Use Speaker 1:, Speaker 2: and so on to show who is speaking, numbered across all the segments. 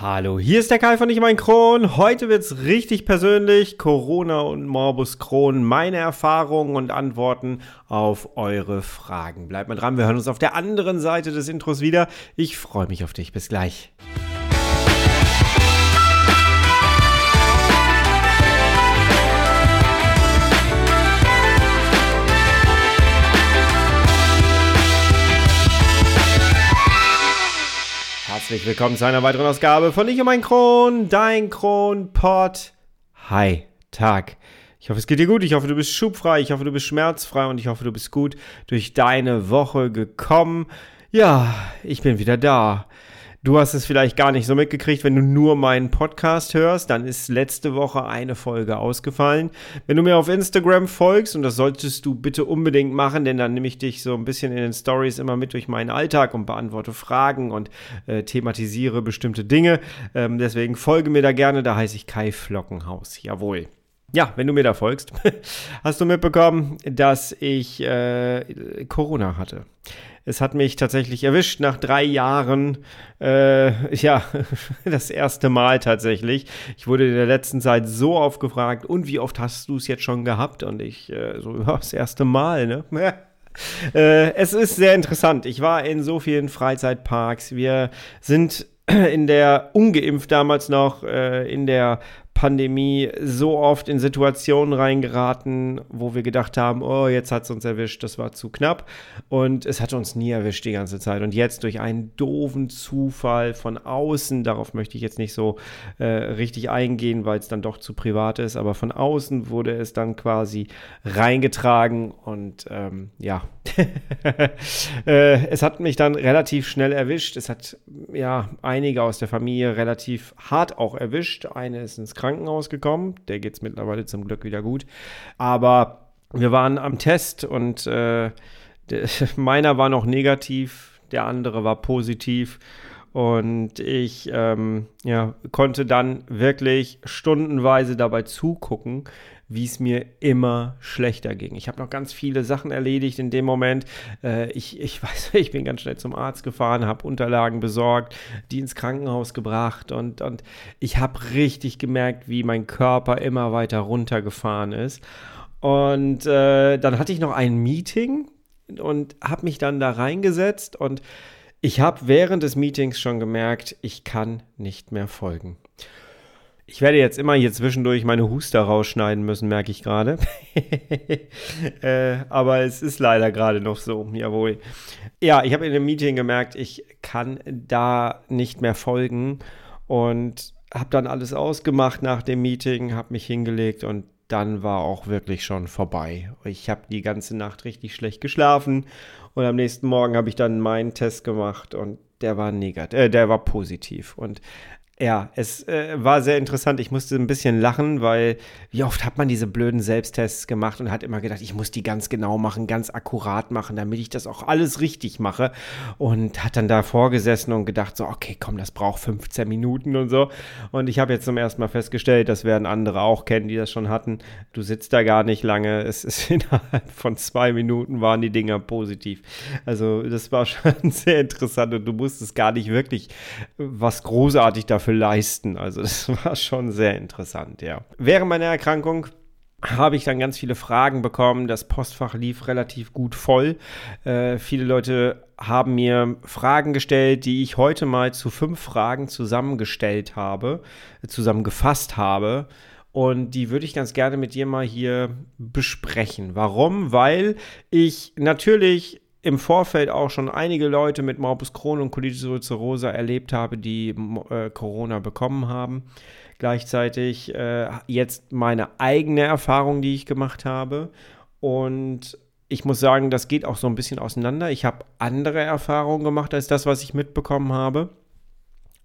Speaker 1: Hallo, hier ist der Kai von Ich mein Kron. Heute wird's richtig persönlich. Corona und Morbus Crohn, meine Erfahrungen und Antworten auf eure Fragen. Bleibt mal dran, wir hören uns auf der anderen Seite des Intros wieder. Ich freue mich auf dich. Bis gleich. Herzlich willkommen zu einer weiteren Ausgabe von Ich und mein Kron, dein Kronpott. Hi, Tag. Ich hoffe, es geht dir gut. Ich hoffe, du bist schubfrei. Ich hoffe, du bist schmerzfrei und ich hoffe, du bist gut durch deine Woche gekommen. Ja, ich bin wieder da. Du hast es vielleicht gar nicht so mitgekriegt, wenn du nur meinen Podcast hörst, dann ist letzte Woche eine Folge ausgefallen. Wenn du mir auf Instagram folgst, und das solltest du bitte unbedingt machen, denn dann nehme ich dich so ein bisschen in den Stories immer mit durch meinen Alltag und beantworte Fragen und äh, thematisiere bestimmte Dinge. Ähm, deswegen folge mir da gerne, da heiße ich Kai Flockenhaus. Jawohl. Ja, wenn du mir da folgst, hast du mitbekommen, dass ich äh, Corona hatte. Es hat mich tatsächlich erwischt nach drei Jahren. Äh, ja, das erste Mal tatsächlich. Ich wurde in der letzten Zeit so oft gefragt, und wie oft hast du es jetzt schon gehabt? Und ich äh, so, ja, das erste Mal, ne? äh, es ist sehr interessant. Ich war in so vielen Freizeitparks. Wir sind in der ungeimpft damals noch äh, in der Pandemie so oft in Situationen reingeraten, wo wir gedacht haben, oh, jetzt hat es uns erwischt, das war zu knapp. Und es hat uns nie erwischt die ganze Zeit. Und jetzt durch einen doofen Zufall von außen, darauf möchte ich jetzt nicht so äh, richtig eingehen, weil es dann doch zu privat ist, aber von außen wurde es dann quasi reingetragen und ähm, ja, äh, es hat mich dann relativ schnell erwischt. Es hat ja einige aus der Familie relativ hart auch erwischt. Eine ist ins Krankenhaus gekommen. Der geht es mittlerweile zum Glück wieder gut. Aber wir waren am Test und äh, der, meiner war noch negativ, der andere war positiv. Und ich ähm, ja, konnte dann wirklich stundenweise dabei zugucken, wie es mir immer schlechter ging. Ich habe noch ganz viele Sachen erledigt in dem Moment. Äh, ich, ich weiß, ich bin ganz schnell zum Arzt gefahren, habe Unterlagen besorgt, die ins Krankenhaus gebracht und, und ich habe richtig gemerkt, wie mein Körper immer weiter runtergefahren ist. Und äh, dann hatte ich noch ein Meeting und habe mich dann da reingesetzt und ich habe während des Meetings schon gemerkt, ich kann nicht mehr folgen. Ich werde jetzt immer hier zwischendurch meine Huster rausschneiden müssen, merke ich gerade. äh, aber es ist leider gerade noch so, jawohl. Ja, ich habe in dem Meeting gemerkt, ich kann da nicht mehr folgen und habe dann alles ausgemacht nach dem Meeting, habe mich hingelegt und dann war auch wirklich schon vorbei. Ich habe die ganze Nacht richtig schlecht geschlafen und am nächsten Morgen habe ich dann meinen Test gemacht und der war negativ, äh, der war positiv. Und ja, es äh, war sehr interessant. Ich musste ein bisschen lachen, weil wie oft hat man diese blöden Selbsttests gemacht und hat immer gedacht, ich muss die ganz genau machen, ganz akkurat machen, damit ich das auch alles richtig mache. Und hat dann da vorgesessen und gedacht, so, okay, komm, das braucht 15 Minuten und so. Und ich habe jetzt zum ersten Mal festgestellt, das werden andere auch kennen, die das schon hatten. Du sitzt da gar nicht lange. Es ist innerhalb von zwei Minuten waren die Dinger positiv. Also, das war schon sehr interessant und du musstest gar nicht wirklich was großartig dafür dafür leisten. Also das war schon sehr interessant, ja. Während meiner Erkrankung habe ich dann ganz viele Fragen bekommen. Das Postfach lief relativ gut voll. Äh, viele Leute haben mir Fragen gestellt, die ich heute mal zu fünf Fragen zusammengestellt habe, zusammengefasst habe. Und die würde ich ganz gerne mit dir mal hier besprechen. Warum? Weil ich natürlich im Vorfeld auch schon einige Leute mit Morbus Crohn und Colitis ulcerosa erlebt habe, die äh, Corona bekommen haben. Gleichzeitig äh, jetzt meine eigene Erfahrung, die ich gemacht habe. Und ich muss sagen, das geht auch so ein bisschen auseinander. Ich habe andere Erfahrungen gemacht als das, was ich mitbekommen habe.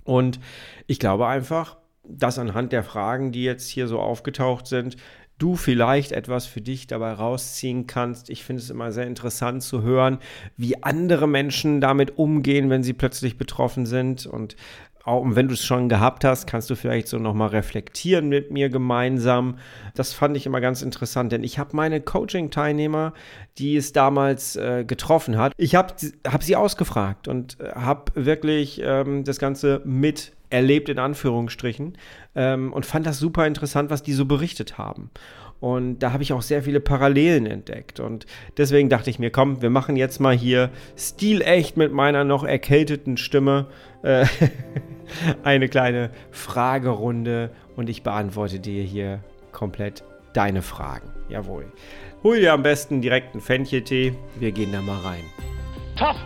Speaker 1: Und ich glaube einfach, dass anhand der Fragen, die jetzt hier so aufgetaucht sind, du vielleicht etwas für dich dabei rausziehen kannst. Ich finde es immer sehr interessant zu hören, wie andere Menschen damit umgehen, wenn sie plötzlich betroffen sind. Und auch wenn du es schon gehabt hast, kannst du vielleicht so nochmal reflektieren mit mir gemeinsam. Das fand ich immer ganz interessant, denn ich habe meine Coaching-Teilnehmer, die es damals äh, getroffen hat, ich habe hab sie ausgefragt und äh, habe wirklich ähm, das Ganze mit erlebt, in Anführungsstrichen, ähm, und fand das super interessant, was die so berichtet haben. Und da habe ich auch sehr viele Parallelen entdeckt. Und deswegen dachte ich mir, komm, wir machen jetzt mal hier stilecht mit meiner noch erkälteten Stimme äh, eine kleine Fragerunde und ich beantworte dir hier komplett deine Fragen. Jawohl. Hol dir am besten direkt einen Fencheltee. Wir gehen da mal rein.
Speaker 2: Tough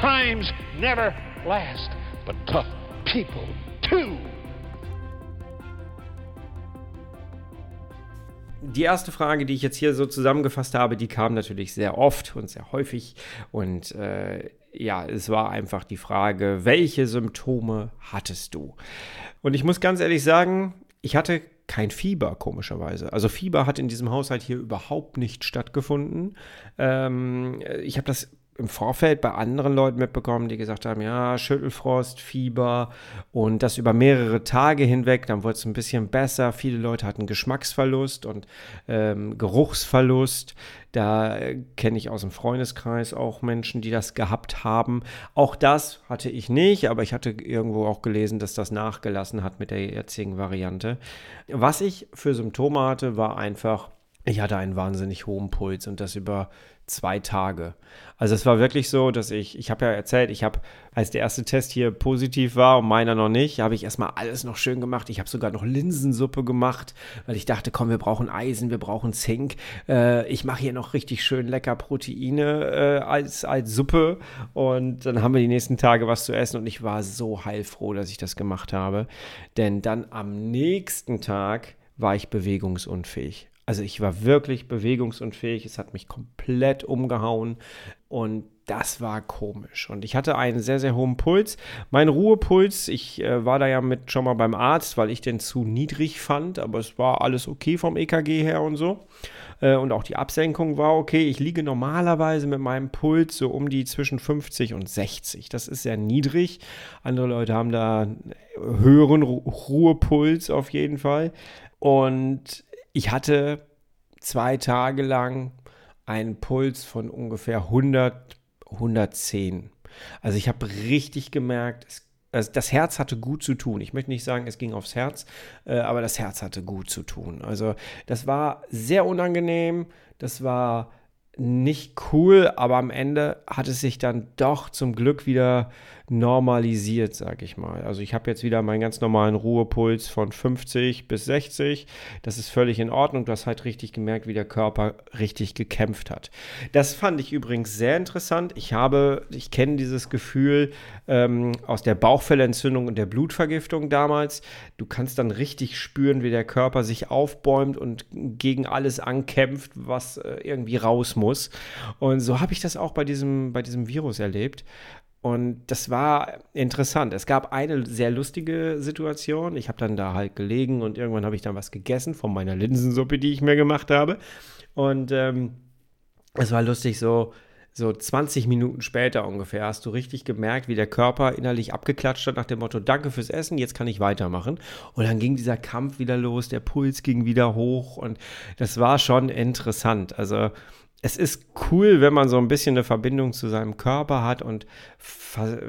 Speaker 2: times never last, but tough people too.
Speaker 1: die erste Frage, die ich jetzt hier so zusammengefasst habe, die kam natürlich sehr oft und sehr häufig. Und äh, ja, es war einfach die Frage, welche Symptome hattest du? Und ich muss ganz ehrlich sagen, ich hatte kein Fieber, komischerweise. Also Fieber hat in diesem Haushalt hier überhaupt nicht stattgefunden. Ähm, ich habe das im Vorfeld bei anderen Leuten mitbekommen, die gesagt haben, ja, Schüttelfrost, Fieber und das über mehrere Tage hinweg, dann wurde es ein bisschen besser. Viele Leute hatten Geschmacksverlust und ähm, Geruchsverlust. Da äh, kenne ich aus dem Freundeskreis auch Menschen, die das gehabt haben. Auch das hatte ich nicht, aber ich hatte irgendwo auch gelesen, dass das nachgelassen hat mit der jetzigen Variante. Was ich für Symptome hatte, war einfach, ich hatte einen wahnsinnig hohen Puls und das über zwei Tage. Also es war wirklich so, dass ich, ich habe ja erzählt, ich habe, als der erste Test hier positiv war und meiner noch nicht, habe ich erstmal alles noch schön gemacht. Ich habe sogar noch Linsensuppe gemacht, weil ich dachte, komm, wir brauchen Eisen, wir brauchen Zink. Äh, ich mache hier noch richtig schön lecker Proteine äh, als, als Suppe und dann haben wir die nächsten Tage was zu essen und ich war so heilfroh, dass ich das gemacht habe. Denn dann am nächsten Tag war ich bewegungsunfähig. Also ich war wirklich bewegungsunfähig, es hat mich komplett umgehauen und das war komisch. Und ich hatte einen sehr, sehr hohen Puls. Mein Ruhepuls, ich äh, war da ja mit schon mal beim Arzt, weil ich den zu niedrig fand, aber es war alles okay vom EKG her und so. Äh, und auch die Absenkung war okay. Ich liege normalerweise mit meinem Puls so um die zwischen 50 und 60. Das ist sehr niedrig. Andere Leute haben da höheren Ru Ruhepuls auf jeden Fall. Und ich hatte zwei Tage lang einen Puls von ungefähr 100, 110. Also ich habe richtig gemerkt, es, also das Herz hatte gut zu tun. Ich möchte nicht sagen, es ging aufs Herz, äh, aber das Herz hatte gut zu tun. Also das war sehr unangenehm, das war nicht cool, aber am Ende hat es sich dann doch zum Glück wieder normalisiert, sag ich mal. Also ich habe jetzt wieder meinen ganz normalen Ruhepuls von 50 bis 60. Das ist völlig in Ordnung. Du hast halt richtig gemerkt, wie der Körper richtig gekämpft hat. Das fand ich übrigens sehr interessant. Ich habe, ich kenne dieses Gefühl ähm, aus der Bauchfellentzündung und der Blutvergiftung damals. Du kannst dann richtig spüren, wie der Körper sich aufbäumt und gegen alles ankämpft, was äh, irgendwie raus muss. Und so habe ich das auch bei diesem, bei diesem Virus erlebt. Und das war interessant. Es gab eine sehr lustige Situation. Ich habe dann da halt gelegen und irgendwann habe ich dann was gegessen von meiner Linsensuppe, die ich mir gemacht habe. Und ähm, es war lustig, so, so 20 Minuten später ungefähr hast du richtig gemerkt, wie der Körper innerlich abgeklatscht hat nach dem Motto, danke fürs Essen, jetzt kann ich weitermachen. Und dann ging dieser Kampf wieder los, der Puls ging wieder hoch und das war schon interessant. Also es ist cool, wenn man so ein bisschen eine Verbindung zu seinem Körper hat und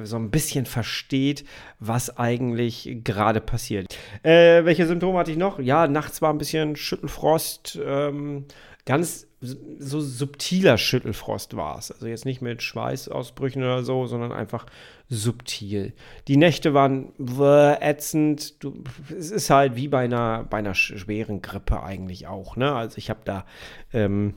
Speaker 1: so ein bisschen versteht, was eigentlich gerade passiert. Äh, welche Symptome hatte ich noch? Ja, nachts war ein bisschen Schüttelfrost, ähm, ganz so subtiler Schüttelfrost war es. Also jetzt nicht mit Schweißausbrüchen oder so, sondern einfach subtil. Die Nächte waren ätzend. Du, es ist halt wie bei einer, bei einer schweren Grippe eigentlich auch. Ne? Also ich habe da ähm,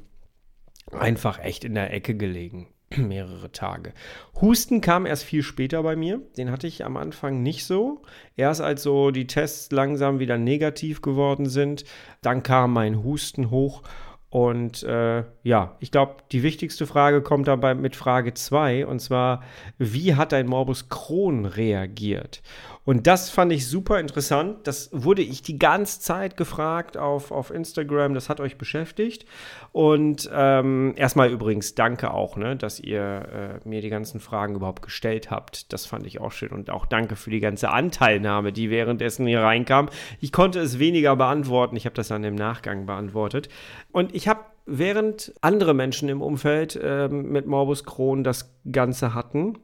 Speaker 1: einfach echt in der Ecke gelegen. mehrere Tage. Husten kam erst viel später bei mir. Den hatte ich am Anfang nicht so. Erst als so die Tests langsam wieder negativ geworden sind, dann kam mein Husten hoch. Und äh, ja, ich glaube, die wichtigste Frage kommt dabei mit Frage 2 und zwar, wie hat dein Morbus Crohn reagiert? Und das fand ich super interessant. Das wurde ich die ganze Zeit gefragt auf, auf Instagram. Das hat euch beschäftigt. Und ähm, erstmal übrigens danke auch, ne, dass ihr äh, mir die ganzen Fragen überhaupt gestellt habt. Das fand ich auch schön. Und auch danke für die ganze Anteilnahme, die währenddessen hier reinkam. Ich konnte es weniger beantworten. Ich habe das dann im Nachgang beantwortet. Und ich habe während andere Menschen im Umfeld äh, mit Morbus Crohn das Ganze hatten,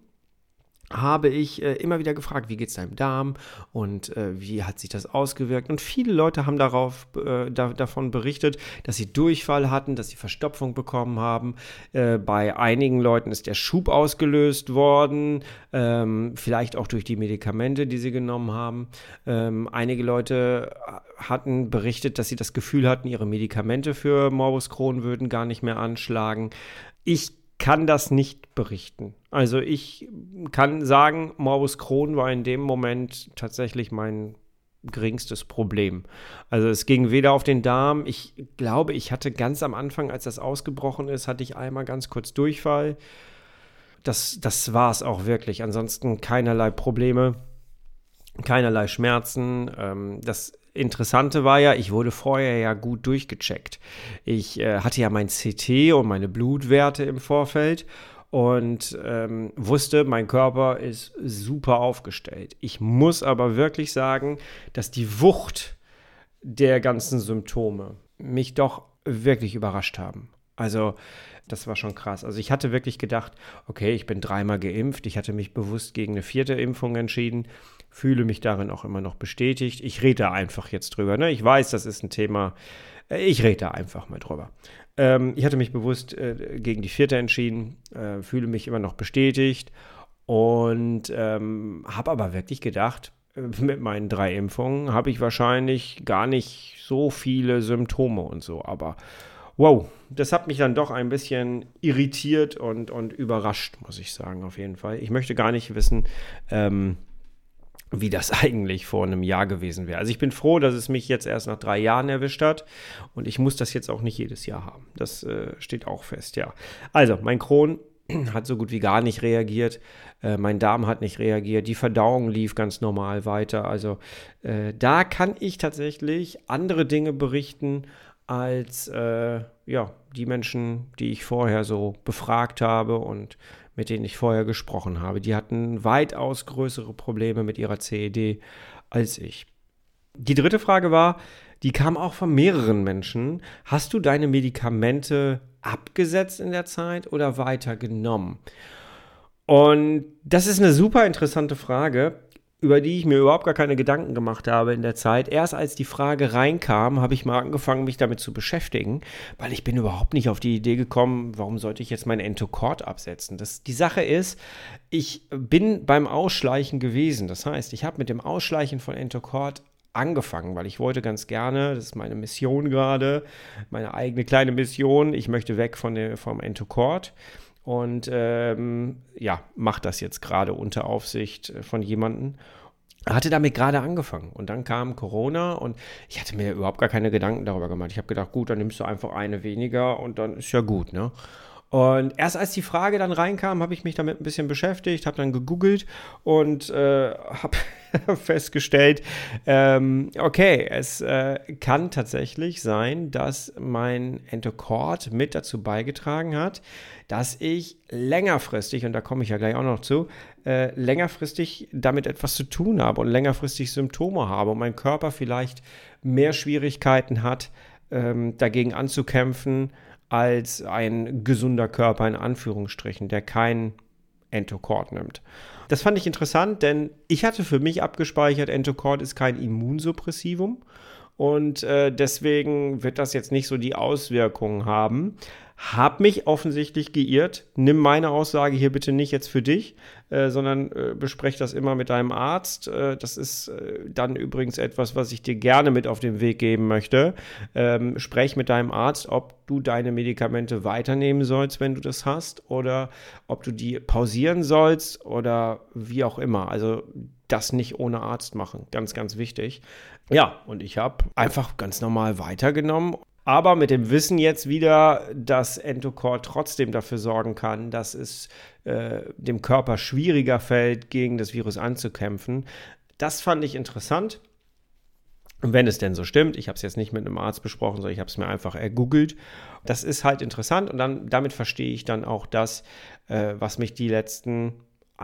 Speaker 1: habe ich äh, immer wieder gefragt, wie geht es deinem Darm und äh, wie hat sich das ausgewirkt. Und viele Leute haben darauf, äh, da, davon berichtet, dass sie Durchfall hatten, dass sie Verstopfung bekommen haben. Äh, bei einigen Leuten ist der Schub ausgelöst worden, ähm, vielleicht auch durch die Medikamente, die sie genommen haben. Ähm, einige Leute hatten berichtet, dass sie das Gefühl hatten, ihre Medikamente für Morbus Crohn würden gar nicht mehr anschlagen. Ich kann das nicht berichten. Also ich kann sagen, Morbus Crohn war in dem Moment tatsächlich mein geringstes Problem. Also es ging weder auf den Darm. Ich glaube, ich hatte ganz am Anfang, als das ausgebrochen ist, hatte ich einmal ganz kurz Durchfall. Das, das war es auch wirklich. Ansonsten keinerlei Probleme, keinerlei Schmerzen. Ähm, das Interessante war ja, ich wurde vorher ja gut durchgecheckt. Ich äh, hatte ja mein CT und meine Blutwerte im Vorfeld und ähm, wusste, mein Körper ist super aufgestellt. Ich muss aber wirklich sagen, dass die Wucht der ganzen Symptome mich doch wirklich überrascht haben. Also das war schon krass. Also ich hatte wirklich gedacht, okay, ich bin dreimal geimpft. Ich hatte mich bewusst gegen eine vierte Impfung entschieden fühle mich darin auch immer noch bestätigt. Ich rede einfach jetzt drüber. Ne? Ich weiß, das ist ein Thema. Ich rede einfach mal drüber. Ähm, ich hatte mich bewusst äh, gegen die vierte entschieden, äh, fühle mich immer noch bestätigt und ähm, habe aber wirklich gedacht, äh, mit meinen drei Impfungen habe ich wahrscheinlich gar nicht so viele Symptome und so. Aber wow, das hat mich dann doch ein bisschen irritiert und, und überrascht, muss ich sagen, auf jeden Fall. Ich möchte gar nicht wissen, ähm, wie das eigentlich vor einem Jahr gewesen wäre. Also ich bin froh, dass es mich jetzt erst nach drei Jahren erwischt hat und ich muss das jetzt auch nicht jedes Jahr haben. Das äh, steht auch fest, ja. Also, mein Kron hat so gut wie gar nicht reagiert. Äh, mein Darm hat nicht reagiert. Die Verdauung lief ganz normal weiter. Also äh, da kann ich tatsächlich andere Dinge berichten als äh, ja, die Menschen, die ich vorher so befragt habe und mit denen ich vorher gesprochen habe. Die hatten weitaus größere Probleme mit ihrer CED als ich. Die dritte Frage war, die kam auch von mehreren Menschen. Hast du deine Medikamente abgesetzt in der Zeit oder weiter genommen? Und das ist eine super interessante Frage, über die ich mir überhaupt gar keine Gedanken gemacht habe in der Zeit. Erst als die Frage reinkam, habe ich mal angefangen, mich damit zu beschäftigen, weil ich bin überhaupt nicht auf die Idee gekommen, warum sollte ich jetzt mein Entocord absetzen. Das, die Sache ist, ich bin beim Ausschleichen gewesen. Das heißt, ich habe mit dem Ausschleichen von Entocord angefangen, weil ich wollte ganz gerne, das ist meine Mission gerade, meine eigene kleine Mission, ich möchte weg von der, vom Entocord und ähm, ja, macht das jetzt gerade unter Aufsicht äh, von jemandem. Hatte damit gerade angefangen und dann kam Corona und ich hatte mir überhaupt gar keine Gedanken darüber gemacht. Ich habe gedacht, gut, dann nimmst du einfach eine weniger und dann ist ja gut, ne? Und erst als die Frage dann reinkam, habe ich mich damit ein bisschen beschäftigt, habe dann gegoogelt und äh, habe festgestellt, ähm, okay, es äh, kann tatsächlich sein, dass mein Entocord mit dazu beigetragen hat, dass ich längerfristig, und da komme ich ja gleich auch noch zu, äh, längerfristig damit etwas zu tun habe und längerfristig Symptome habe und mein Körper vielleicht mehr Schwierigkeiten hat, ähm, dagegen anzukämpfen als ein gesunder Körper in Anführungsstrichen, der kein Entocord nimmt. Das fand ich interessant, denn ich hatte für mich abgespeichert, Entocord ist kein Immunsuppressivum und äh, deswegen wird das jetzt nicht so die Auswirkungen haben. Hab mich offensichtlich geirrt. Nimm meine Aussage hier bitte nicht jetzt für dich, äh, sondern äh, besprech das immer mit deinem Arzt. Äh, das ist äh, dann übrigens etwas, was ich dir gerne mit auf den Weg geben möchte. Ähm, sprech mit deinem Arzt, ob du deine Medikamente weiternehmen sollst, wenn du das hast, oder ob du die pausieren sollst oder wie auch immer. Also das nicht ohne Arzt machen. Ganz, ganz wichtig. Ja, und ich habe einfach ganz normal weitergenommen aber mit dem Wissen jetzt wieder, dass Entocord trotzdem dafür sorgen kann, dass es äh, dem Körper schwieriger fällt, gegen das Virus anzukämpfen. Das fand ich interessant. Und wenn es denn so stimmt, ich habe es jetzt nicht mit einem Arzt besprochen, sondern ich habe es mir einfach ergoogelt. Das ist halt interessant und dann damit verstehe ich dann auch das, äh, was mich die letzten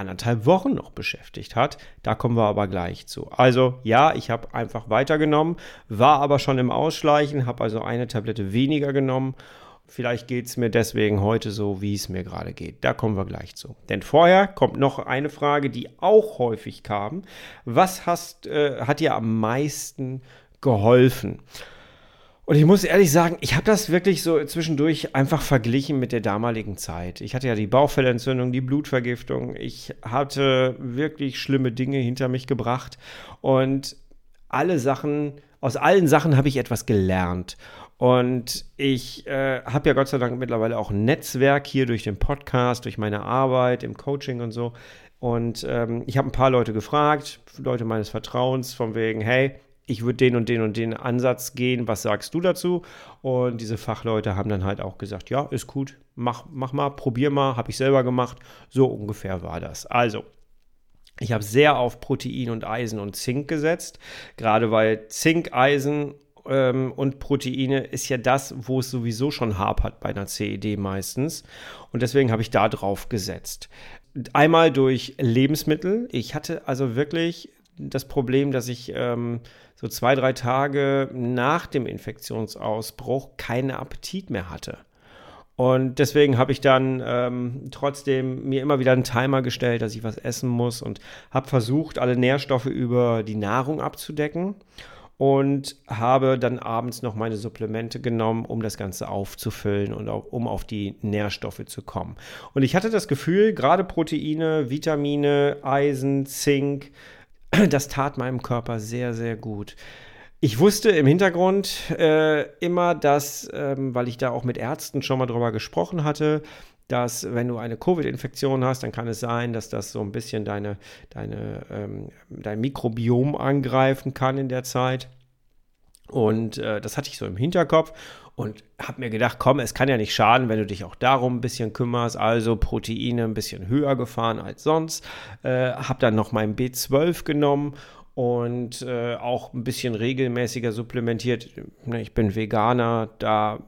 Speaker 1: anderthalb Wochen noch beschäftigt hat. Da kommen wir aber gleich zu. Also ja, ich habe einfach weitergenommen, war aber schon im Ausschleichen, habe also eine Tablette weniger genommen Vielleicht geht es mir deswegen heute so, wie es mir gerade geht. Da kommen wir gleich zu. Denn vorher kommt noch eine Frage, die auch häufig kam. Was hast, äh, hat dir am meisten geholfen? Und ich muss ehrlich sagen, ich habe das wirklich so zwischendurch einfach verglichen mit der damaligen Zeit. Ich hatte ja die Bauchfellentzündung, die Blutvergiftung. Ich hatte wirklich schlimme Dinge hinter mich gebracht. Und alle Sachen, aus allen Sachen habe ich etwas gelernt. Und ich äh, habe ja Gott sei Dank mittlerweile auch ein Netzwerk hier durch den Podcast, durch meine Arbeit im Coaching und so. Und ähm, ich habe ein paar Leute gefragt, Leute meines Vertrauens, von wegen, hey, ich würde den und den und den Ansatz gehen, was sagst du dazu? Und diese Fachleute haben dann halt auch gesagt, ja, ist gut, mach, mach mal, probier mal, habe ich selber gemacht. So ungefähr war das. Also, ich habe sehr auf Protein und Eisen und Zink gesetzt, gerade weil Zink, Eisen ähm, und Proteine ist ja das, wo es sowieso schon hapert bei einer CED meistens. Und deswegen habe ich da drauf gesetzt. Einmal durch Lebensmittel. Ich hatte also wirklich das Problem, dass ich ähm, so zwei, drei Tage nach dem Infektionsausbruch keinen Appetit mehr hatte. Und deswegen habe ich dann ähm, trotzdem mir immer wieder einen Timer gestellt, dass ich was essen muss und habe versucht, alle Nährstoffe über die Nahrung abzudecken und habe dann abends noch meine Supplemente genommen, um das Ganze aufzufüllen und auch, um auf die Nährstoffe zu kommen. Und ich hatte das Gefühl, gerade Proteine, Vitamine, Eisen, Zink, das tat meinem Körper sehr, sehr gut. Ich wusste im Hintergrund äh, immer, dass, ähm, weil ich da auch mit Ärzten schon mal drüber gesprochen hatte, dass wenn du eine Covid-Infektion hast, dann kann es sein, dass das so ein bisschen deine, deine, ähm, dein Mikrobiom angreifen kann in der Zeit. Und äh, das hatte ich so im Hinterkopf und habe mir gedacht, komm, es kann ja nicht schaden, wenn du dich auch darum ein bisschen kümmerst. Also Proteine ein bisschen höher gefahren als sonst. Äh, habe dann noch mein B12 genommen und äh, auch ein bisschen regelmäßiger supplementiert. Ne, ich bin Veganer, da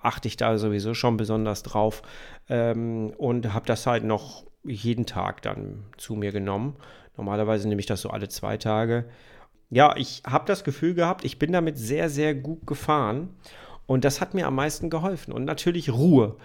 Speaker 1: achte ich da sowieso schon besonders drauf ähm, und habe das halt noch jeden Tag dann zu mir genommen. Normalerweise nehme ich das so alle zwei Tage. Ja, ich habe das Gefühl gehabt, ich bin damit sehr, sehr gut gefahren und das hat mir am meisten geholfen. Und natürlich Ruhe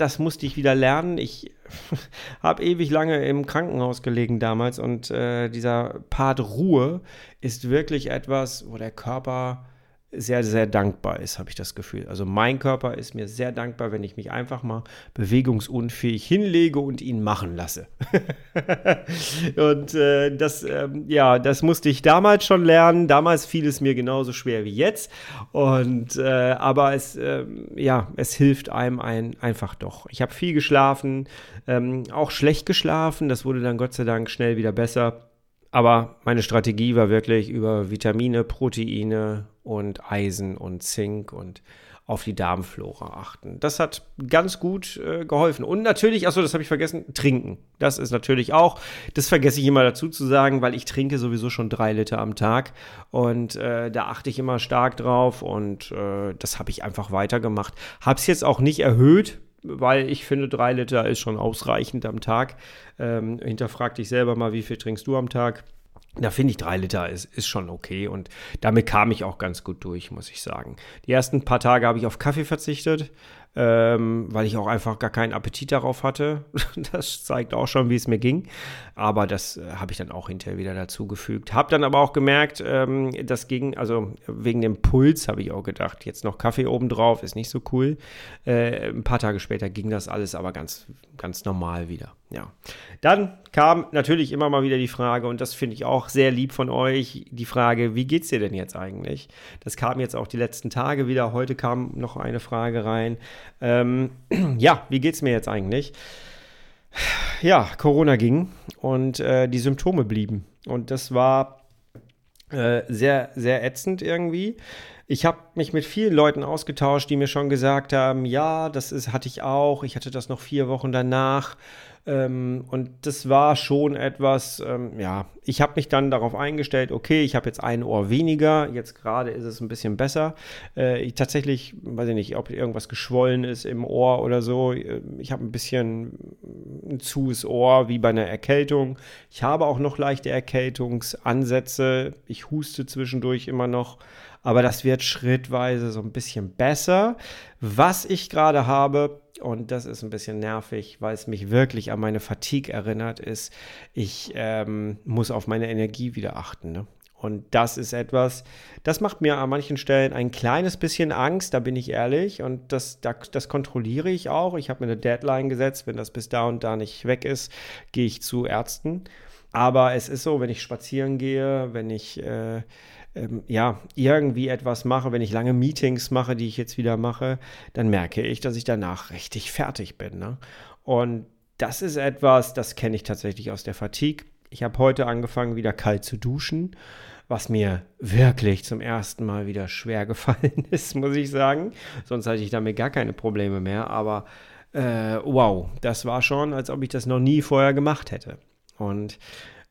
Speaker 1: das musste ich wieder lernen. Ich habe ewig lange im Krankenhaus gelegen damals und äh, dieser Part Ruhe ist wirklich etwas, wo der Körper sehr, sehr dankbar ist, habe ich das Gefühl. Also mein Körper ist mir sehr dankbar, wenn ich mich einfach mal bewegungsunfähig hinlege und ihn machen lasse. und äh, das, äh, ja, das musste ich damals schon lernen. Damals fiel es mir genauso schwer wie jetzt. Und äh, aber es, ähm, ja, es hilft einem ein, einfach doch. Ich habe viel geschlafen, ähm, auch schlecht geschlafen. Das wurde dann Gott sei Dank schnell wieder besser. Aber meine Strategie war wirklich über Vitamine, Proteine und Eisen und Zink und auf die Darmflora achten. Das hat ganz gut äh, geholfen. Und natürlich, achso, das habe ich vergessen, trinken. Das ist natürlich auch, das vergesse ich immer dazu zu sagen, weil ich trinke sowieso schon drei Liter am Tag. Und äh, da achte ich immer stark drauf und äh, das habe ich einfach weitergemacht. Habe es jetzt auch nicht erhöht, weil ich finde, drei Liter ist schon ausreichend am Tag. Ähm, hinterfrag dich selber mal, wie viel trinkst du am Tag? Da finde ich drei Liter ist, ist schon okay und damit kam ich auch ganz gut durch, muss ich sagen. Die ersten paar Tage habe ich auf Kaffee verzichtet, ähm, weil ich auch einfach gar keinen Appetit darauf hatte. Das zeigt auch schon, wie es mir ging. Aber das äh, habe ich dann auch hinterher wieder dazugefügt. Habe dann aber auch gemerkt, ähm, das ging, also wegen dem Puls habe ich auch gedacht, jetzt noch Kaffee obendrauf ist nicht so cool. Äh, ein paar Tage später ging das alles aber ganz, ganz normal wieder. Ja. Dann kam natürlich immer mal wieder die Frage, und das finde ich auch sehr lieb von euch, die Frage, wie geht's dir denn jetzt eigentlich? Das kam jetzt auch die letzten Tage wieder. Heute kam noch eine Frage rein. Ähm, ja, wie geht's mir jetzt eigentlich? Ja, Corona ging und äh, die Symptome blieben. Und das war äh, sehr, sehr ätzend irgendwie. Ich habe mich mit vielen Leuten ausgetauscht, die mir schon gesagt haben, ja, das ist, hatte ich auch. Ich hatte das noch vier Wochen danach. Ähm, und das war schon etwas, ähm, ja, ich habe mich dann darauf eingestellt, okay, ich habe jetzt ein Ohr weniger, jetzt gerade ist es ein bisschen besser. Äh, ich tatsächlich, weiß ich nicht, ob irgendwas geschwollen ist im Ohr oder so. Äh, ich habe ein bisschen ein zues Ohr, wie bei einer Erkältung. Ich habe auch noch leichte Erkältungsansätze. Ich huste zwischendurch immer noch. Aber das wird schrittweise so ein bisschen besser. Was ich gerade habe, und das ist ein bisschen nervig, weil es mich wirklich an meine Fatigue erinnert, ist, ich ähm, muss auf meine Energie wieder achten. Ne? Und das ist etwas, das macht mir an manchen Stellen ein kleines bisschen Angst, da bin ich ehrlich. Und das, das, das kontrolliere ich auch. Ich habe mir eine Deadline gesetzt. Wenn das bis da und da nicht weg ist, gehe ich zu Ärzten. Aber es ist so, wenn ich spazieren gehe, wenn ich äh, ähm, ja irgendwie etwas mache, wenn ich lange Meetings mache, die ich jetzt wieder mache, dann merke ich, dass ich danach richtig fertig bin. Ne? Und das ist etwas, das kenne ich tatsächlich aus der Fatigue. Ich habe heute angefangen, wieder kalt zu duschen, was mir wirklich zum ersten Mal wieder schwer gefallen ist, muss ich sagen. Sonst hatte ich damit gar keine Probleme mehr. Aber äh, wow, das war schon, als ob ich das noch nie vorher gemacht hätte. Und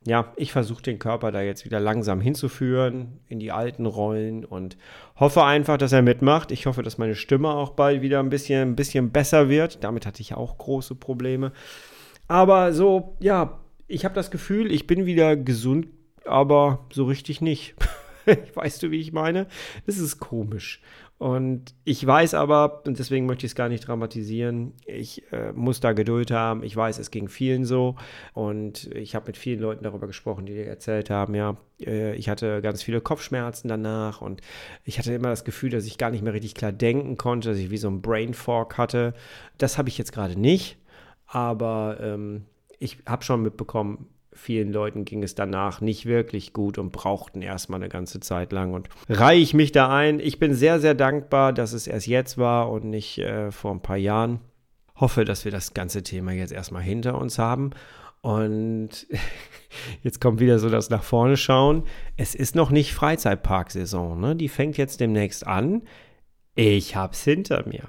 Speaker 1: ja, ich versuche den Körper da jetzt wieder langsam hinzuführen in die alten Rollen und hoffe einfach, dass er mitmacht. Ich hoffe, dass meine Stimme auch bald wieder ein bisschen, ein bisschen besser wird. Damit hatte ich auch große Probleme. Aber so, ja, ich habe das Gefühl, ich bin wieder gesund, aber so richtig nicht. weißt du, wie ich meine? Das ist komisch. Und ich weiß aber, und deswegen möchte ich es gar nicht dramatisieren, ich äh, muss da Geduld haben. Ich weiß, es ging vielen so. Und ich habe mit vielen Leuten darüber gesprochen, die erzählt haben, ja, äh, ich hatte ganz viele Kopfschmerzen danach und ich hatte immer das Gefühl, dass ich gar nicht mehr richtig klar denken konnte, dass ich wie so ein Brain Fork hatte. Das habe ich jetzt gerade nicht. Aber ähm, ich habe schon mitbekommen, vielen Leuten ging es danach nicht wirklich gut und brauchten erstmal eine ganze Zeit lang. Und reihe ich mich da ein. Ich bin sehr, sehr dankbar, dass es erst jetzt war und nicht äh, vor ein paar Jahren. Hoffe, dass wir das ganze Thema jetzt erstmal hinter uns haben. Und jetzt kommt wieder so das nach vorne schauen. Es ist noch nicht Freizeitparksaison. Ne? Die fängt jetzt demnächst an. Ich hab's hinter mir.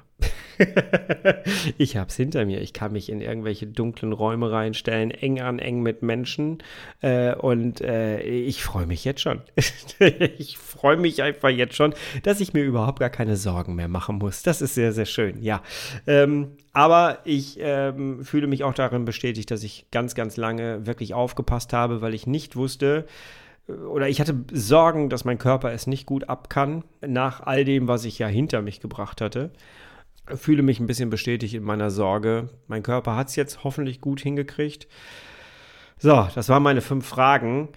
Speaker 1: ich hab's hinter mir. Ich kann mich in irgendwelche dunklen Räume reinstellen, eng an eng mit Menschen. Äh, und äh, ich freue mich jetzt schon. ich freue mich einfach jetzt schon, dass ich mir überhaupt gar keine Sorgen mehr machen muss. Das ist sehr, sehr schön, ja. Ähm, aber ich ähm, fühle mich auch darin bestätigt, dass ich ganz, ganz lange wirklich aufgepasst habe, weil ich nicht wusste, oder ich hatte Sorgen, dass mein Körper es nicht gut ab kann, nach all dem, was ich ja hinter mich gebracht hatte. Fühle mich ein bisschen bestätigt in meiner Sorge. Mein Körper hat es jetzt hoffentlich gut hingekriegt. So, das waren meine fünf Fragen.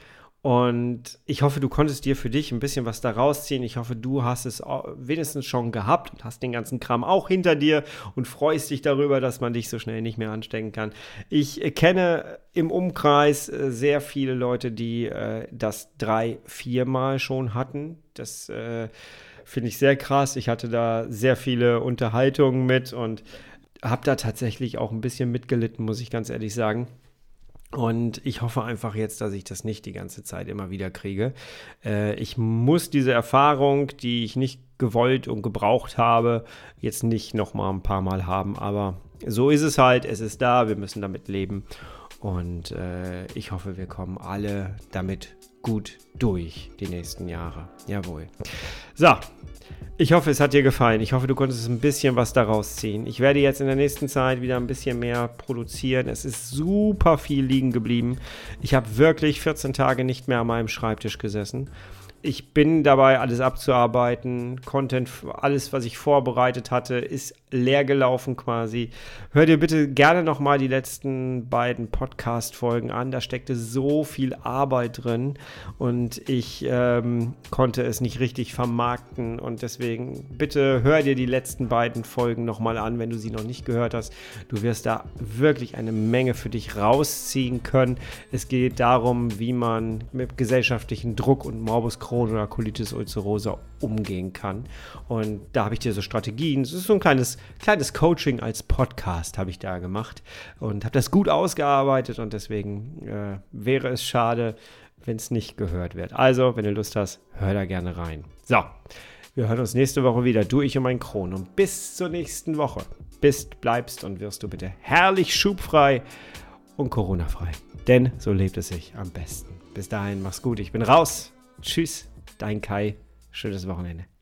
Speaker 1: Und ich hoffe, du konntest dir für dich ein bisschen was da rausziehen. Ich hoffe, du hast es wenigstens schon gehabt und hast den ganzen Kram auch hinter dir und freust dich darüber, dass man dich so schnell nicht mehr anstecken kann. Ich kenne im Umkreis äh, sehr viele Leute, die äh, das drei, viermal schon hatten. Das äh, finde ich sehr krass. Ich hatte da sehr viele Unterhaltungen mit und habe da tatsächlich auch ein bisschen mitgelitten, muss ich ganz ehrlich sagen. Und ich hoffe einfach jetzt, dass ich das nicht die ganze Zeit immer wieder kriege. Äh, ich muss diese Erfahrung, die ich nicht gewollt und gebraucht habe, jetzt nicht noch mal ein paar Mal haben. Aber so ist es halt. Es ist da. Wir müssen damit leben. Und äh, ich hoffe, wir kommen alle damit gut durch die nächsten Jahre. Jawohl. So, ich hoffe, es hat dir gefallen. Ich hoffe, du konntest ein bisschen was daraus ziehen. Ich werde jetzt in der nächsten Zeit wieder ein bisschen mehr produzieren. Es ist super viel liegen geblieben. Ich habe wirklich 14 Tage nicht mehr an meinem Schreibtisch gesessen ich bin dabei, alles abzuarbeiten. Content, alles, was ich vorbereitet hatte, ist leer gelaufen quasi. Hör dir bitte gerne nochmal die letzten beiden Podcast-Folgen an. Da steckte so viel Arbeit drin und ich ähm, konnte es nicht richtig vermarkten. Und deswegen bitte hör dir die letzten beiden Folgen nochmal an, wenn du sie noch nicht gehört hast. Du wirst da wirklich eine Menge für dich rausziehen können. Es geht darum, wie man mit gesellschaftlichen Druck und Morbus Crohn oder Colitis ulcerosa umgehen kann. Und da habe ich dir so Strategien. Es ist so ein kleines, kleines Coaching als Podcast habe ich da gemacht und habe das gut ausgearbeitet und deswegen äh, wäre es schade, wenn es nicht gehört wird. Also, wenn du Lust hast, hör da gerne rein. So, wir hören uns nächste Woche wieder. Du, ich und mein Kron. Und bis zur nächsten Woche. Bist, bleibst und wirst du bitte herrlich schubfrei und Corona-frei. Denn so lebt es sich am besten. Bis dahin, mach's gut. Ich bin raus. Tschüss, dein Kai. Schönes Wochenende.